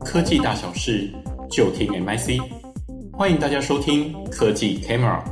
科技大小事就听 MIC，欢迎大家收听科技 Camera。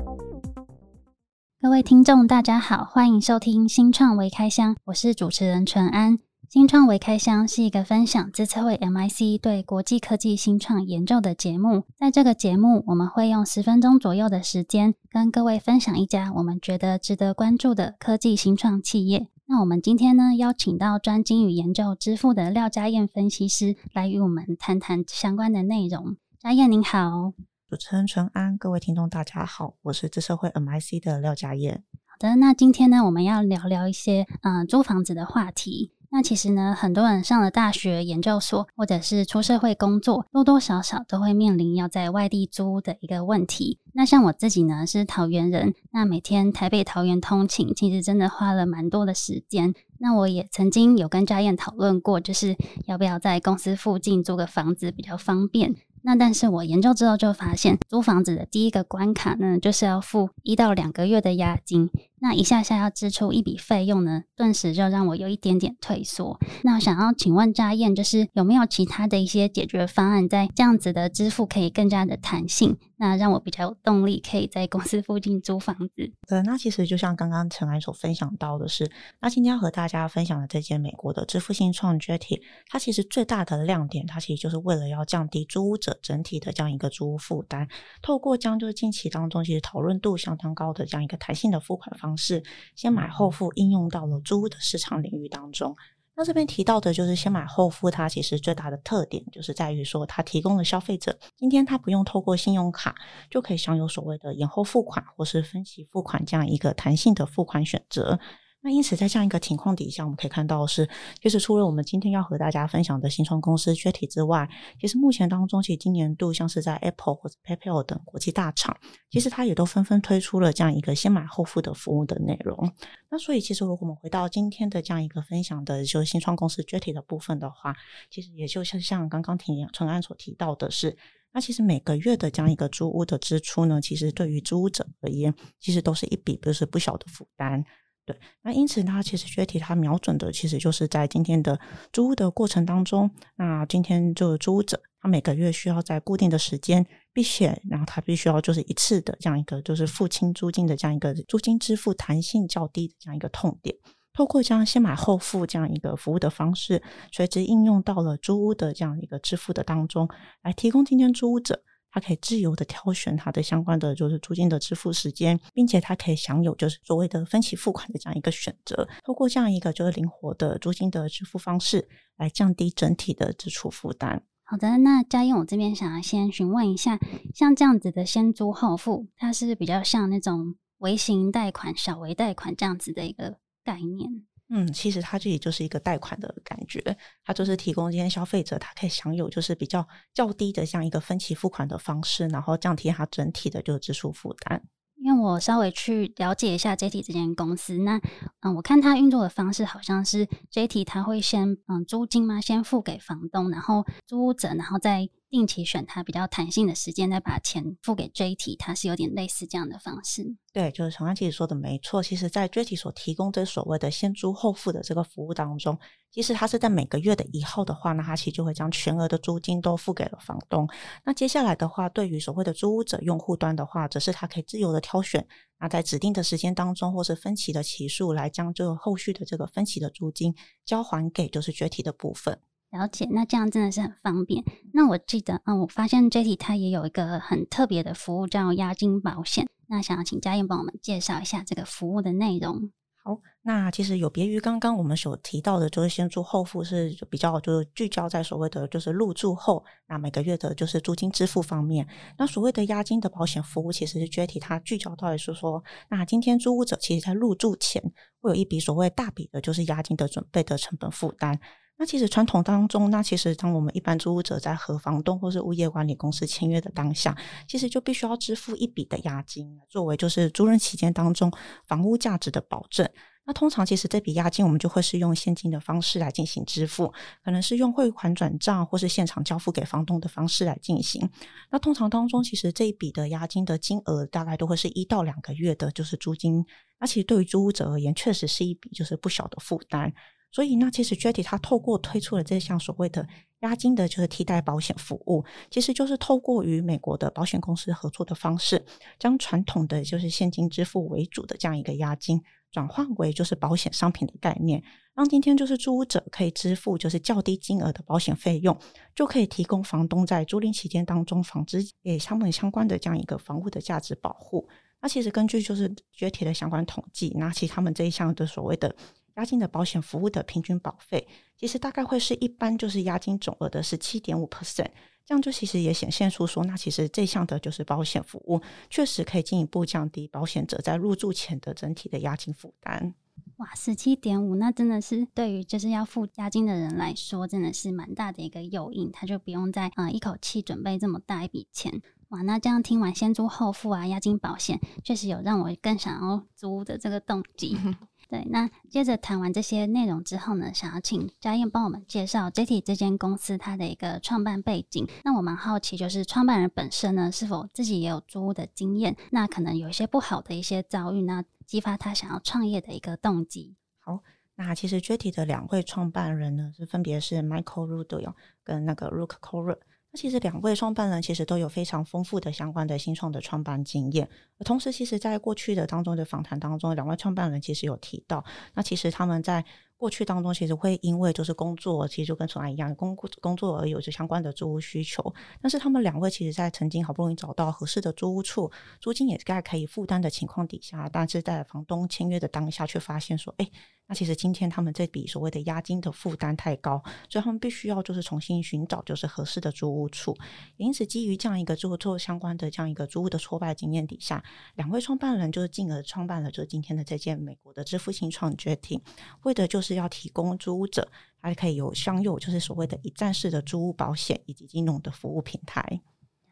各位听众，大家好，欢迎收听新创微开箱，我是主持人淳安。新创微开箱是一个分享资策会 MIC 对国际科技新创研究的节目。在这个节目，我们会用十分钟左右的时间，跟各位分享一家我们觉得值得关注的科技新创企业。那我们今天呢，邀请到专精于研究支付的廖家燕分析师来与我们谈谈相关的内容。家燕您好，主持人淳安，各位听众大家好，我是资社会 MIC 的廖家燕。好的，那今天呢，我们要聊聊一些呃租房子的话题。那其实呢，很多人上了大学、研究所，或者是出社会工作，多多少少都会面临要在外地租的一个问题。那像我自己呢，是桃园人，那每天台北桃园通勤，其实真的花了蛮多的时间。那我也曾经有跟家燕讨论过，就是要不要在公司附近租个房子比较方便。那但是我研究之后就发现，租房子的第一个关卡呢，就是要付一到两个月的押金。那一下下要支出一笔费用呢，顿时就让我有一点点退缩。那想要请问佳燕，就是有没有其他的一些解决方案，在这样子的支付可以更加的弹性，那让我比较有动力，可以在公司附近租房子？对，那其实就像刚刚陈安所分享到的是，那今天要和大家分享的这间美国的支付性创 Jetty，它其实最大的亮点，它其实就是为了要降低租屋者整体的这样一个租屋负担，透过将就是近期当中其实讨论度相当高的这样一个弹性的付款方式，先买后付应用到了租屋的市场领域当中。那这边提到的就是先买后付，它其实最大的特点就是在于说，它提供了消费者今天他不用透过信用卡就可以享有所谓的延后付款或是分期付款这样一个弹性的付款选择。那因此，在这样一个情况底下，我们可以看到是，就是除了我们今天要和大家分享的新创公司 JETT 之外，其实目前当中，其实今年度像是在 Apple 或者 PayPal 等国际大厂，其实它也都纷纷推出了这样一个先买后付的服务的内容。那所以，其实如果我们回到今天的这样一个分享的，就是新创公司 JETT 的部分的话，其实也就像像刚刚婷淳安所提到的是，那其实每个月的这样一个租屋的支出呢，其实对于租屋者而言，其实都是一笔就是不小的负担。对，那因此它其实 Jetty 它瞄准的其实就是在今天的租屋的过程当中，那今天这个租屋者他每个月需要在固定的时间，并且然后他必须要就是一次的这样一个就是付清租金的这样一个租金支付弹性较低的这样一个痛点，透过这样先买后付这样一个服务的方式，随之应用到了租屋的这样一个支付的当中，来提供今天租屋者。他可以自由的挑选他的相关的就是租金的支付时间，并且他可以享有就是所谓的分期付款的这样一个选择。透过这样一个就是灵活的租金的支付方式，来降低整体的支出负担。好的，那佳燕，我这边想要先询问一下，像这样子的先租后付，它是比较像那种微型贷款、小微贷款这样子的一个概念。嗯，其实它这里就是一个贷款的感觉，它就是提供今天消费者他可以享有就是比较较低的这样一个分期付款的方式，然后降低它整体的就是支出负担。因为我稍微去了解一下 J T 这间公司，那嗯，我看它运作的方式好像是 JT 它会先嗯租金嘛，先付给房东，然后租屋者，然后再。定期选它比较弹性的时间，再把钱付给 Jetty，它是有点类似这样的方式。对，就是淳安其实说的没错。其实，在 Jetty 所提供这所谓的先租后付的这个服务当中，其实它是在每个月的一号的话，那它其实就会将全额的租金都付给了房东。那接下来的话，对于所谓的租屋者用户端的话，则是他可以自由的挑选，那在指定的时间当中，或是分期的期数，来将这个后续的这个分期的租金交还给就是 Jetty 的部分。了解，那这样真的是很方便。那我记得，嗯，我发现 J T 它也有一个很特别的服务，叫押金保险。那想要请佳燕帮我们介绍一下这个服务的内容。好，那其实有别于刚刚我们所提到的，就是先租后付是比较就是聚焦在所谓的就是入住后，那每个月的就是租金支付方面。那所谓的押金的保险服务，其实是 J T 它聚焦到的是说，那今天租屋者其实在入住前会有一笔所谓大笔的就是押金的准备的成本负担。那其实传统当中，那其实当我们一般租屋者在和房东或是物业管理公司签约的当下，其实就必须要支付一笔的押金，作为就是租赁期间当中房屋价值的保证。那通常其实这笔押金我们就会是用现金的方式来进行支付，可能是用汇款转账或是现场交付给房东的方式来进行。那通常当中，其实这一笔的押金的金额大概都会是一到两个月的，就是租金。那其实对于租屋者而言，确实是一笔就是不小的负担。所以，那其实 Jetty 它透过推出了这项所谓的押金的就是替代保险服务，其实就是透过与美国的保险公司合作的方式，将传统的就是现金支付为主的这样一个押金，转换为就是保险商品的概念，让今天就是租屋者可以支付就是较低金额的保险费用，就可以提供房东在租赁期间当中房子也相本相关的这样一个房屋的价值保护。那其实根据就是 Jetty 的相关统计，那其实他们这一项的所谓的押金的保险服务的平均保费，其实大概会是一般就是押金总额的十七点五 percent。这样就其实也显现出说，那其实这项的就是保险服务，确实可以进一步降低保险者在入住前的整体的押金负担。哇，十七点五，那真的是对于就是要付押金的人来说，真的是蛮大的一个诱因，他就不用再啊、呃、一口气准备这么大一笔钱。哇，那这样听完先租后付啊，押金保险，确实有让我更想要租的这个动机。对，那接着谈完这些内容之后呢，想要请佳燕帮我们介绍 Jetty 这间公司它的一个创办背景。那我蛮好奇，就是创办人本身呢，是否自己也有租屋的经验？那可能有一些不好的一些遭遇，那激发他想要创业的一个动机。好，那其实 Jetty 的两位创办人呢，是分别是 Michael Rudoy 跟那个 Rook Corr 其实两位创办人其实都有非常丰富的相关的新创的创办经验，同时，其实在过去的当中的访谈当中，两位创办人其实有提到，那其实他们在。过去当中，其实会因为就是工作，其实就跟纯安一样，工工作而有着相关的租屋需求。但是他们两位其实，在曾经好不容易找到合适的租屋处，租金也大概可以负担的情况底下，但是在房东签约的当下，却发现说，哎，那其实今天他们这笔所谓的押金的负担太高，所以他们必须要就是重新寻找就是合适的租屋处。因此，基于这样一个做做相关的这样一个租屋的挫败经验底下，两位创办人就是进而创办了就是今天的这件美国的支付新创决定为的就是。要提供租屋者，还可以有享有就是所谓的一站式的租屋保险以及金融的服务平台。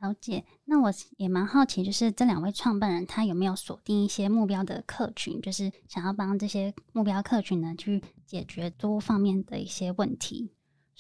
了解，那我也蛮好奇，就是这两位创办人他有没有锁定一些目标的客群，就是想要帮这些目标客群呢去解决租屋方面的一些问题。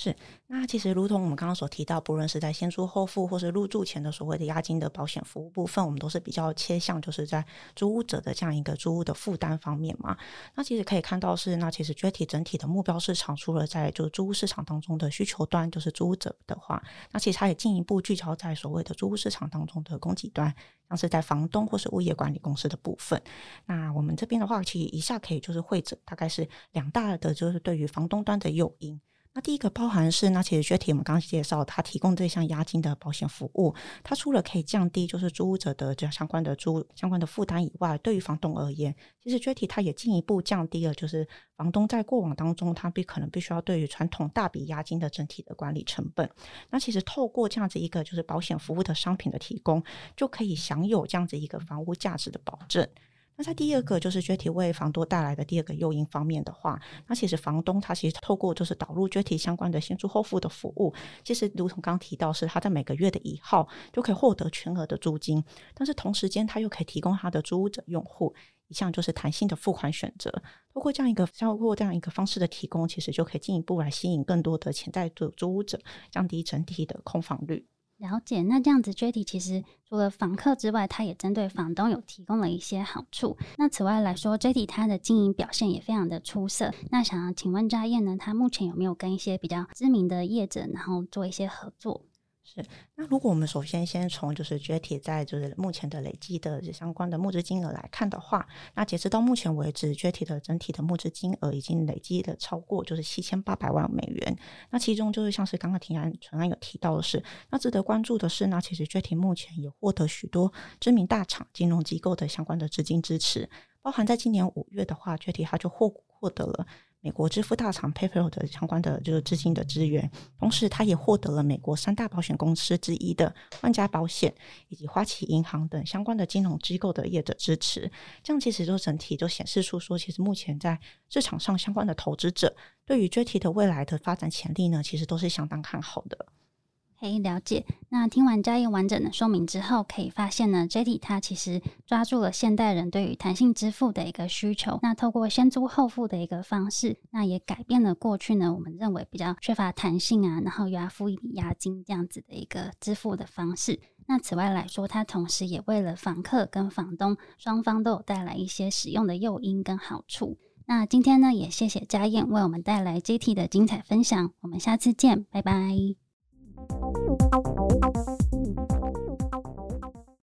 是，那其实如同我们刚刚所提到，不论是在先租后付，或是入住前的所谓的押金的保险服务部分，我们都是比较切向，就是在租屋者的这样一个租屋的负担方面嘛。那其实可以看到是，那其实 Jetty 整体的目标市场，除了在就是租屋市场当中的需求端，就是租屋者的话，那其实它也进一步聚焦在所谓的租屋市场当中的供给端，像是在房东或是物业管理公司的部分。那我们这边的话，其实一下可以就是会诊，大概是两大的，就是对于房东端的诱因。那第一个包含是，那其实 JRT 我们刚刚介绍，它提供这项押金的保险服务，它除了可以降低就是租屋者的这相关的租相关的负担以外，对于房东而言，其实 JRT 它也进一步降低了就是房东在过往当中，他必可能必须要对于传统大笔押金的整体的管理成本。那其实透过这样子一个就是保险服务的商品的提供，就可以享有这样子一个房屋价值的保证。那在第二个就是 Jetty 为房东带来的第二个诱因方面的话，那其实房东他其实透过就是导入 Jetty 相关的先租后付的服务，其实如同刚提到是他在每个月的一号就可以获得全额的租金，但是同时间他又可以提供他的租屋者用户一项就是弹性的付款选择，通过这样一个透过这样一个方式的提供，其实就可以进一步来吸引更多的潜在的租屋者，降低整体的空房率。了解，那这样子，Jetty 其实除了房客之外，他也针对房东有提供了一些好处。那此外来说，Jetty 他的经营表现也非常的出色。那想要请问佳燕呢，他目前有没有跟一些比较知名的业者，然后做一些合作？是，那如果我们首先先从就是 JET 在就是目前的累计的相关的募资金额来看的话，那截止到目前为止，JET 的整体的募资金额已经累计了超过就是七千八百万美元。那其中就是像是刚刚提案纯安有提到的是，那值得关注的是，那其实 JET 目前也获得许多知名大厂、金融机构的相关的资金支持，包含在今年五月的话，Jetty 它就获获得了。美国支付大厂 PayPal 的相关的就是资金的资源，同时他也获得了美国三大保险公司之一的万家保险以及花旗银行等相关的金融机构的业者支持。这样其实就整体就显示出说，其实目前在市场上相关的投资者对于 JETT 的未来的发展潜力呢，其实都是相当看好的。可以了解。那听完佳燕完整的说明之后，可以发现呢，J T 它其实抓住了现代人对于弹性支付的一个需求。那透过先租后付的一个方式，那也改变了过去呢我们认为比较缺乏弹性啊，然后又要付一笔押金这样子的一个支付的方式。那此外来说，它同时也为了房客跟房东双方都有带来一些使用的诱因跟好处。那今天呢，也谢谢佳燕为我们带来 JT 的精彩分享。我们下次见，拜拜。Thank you.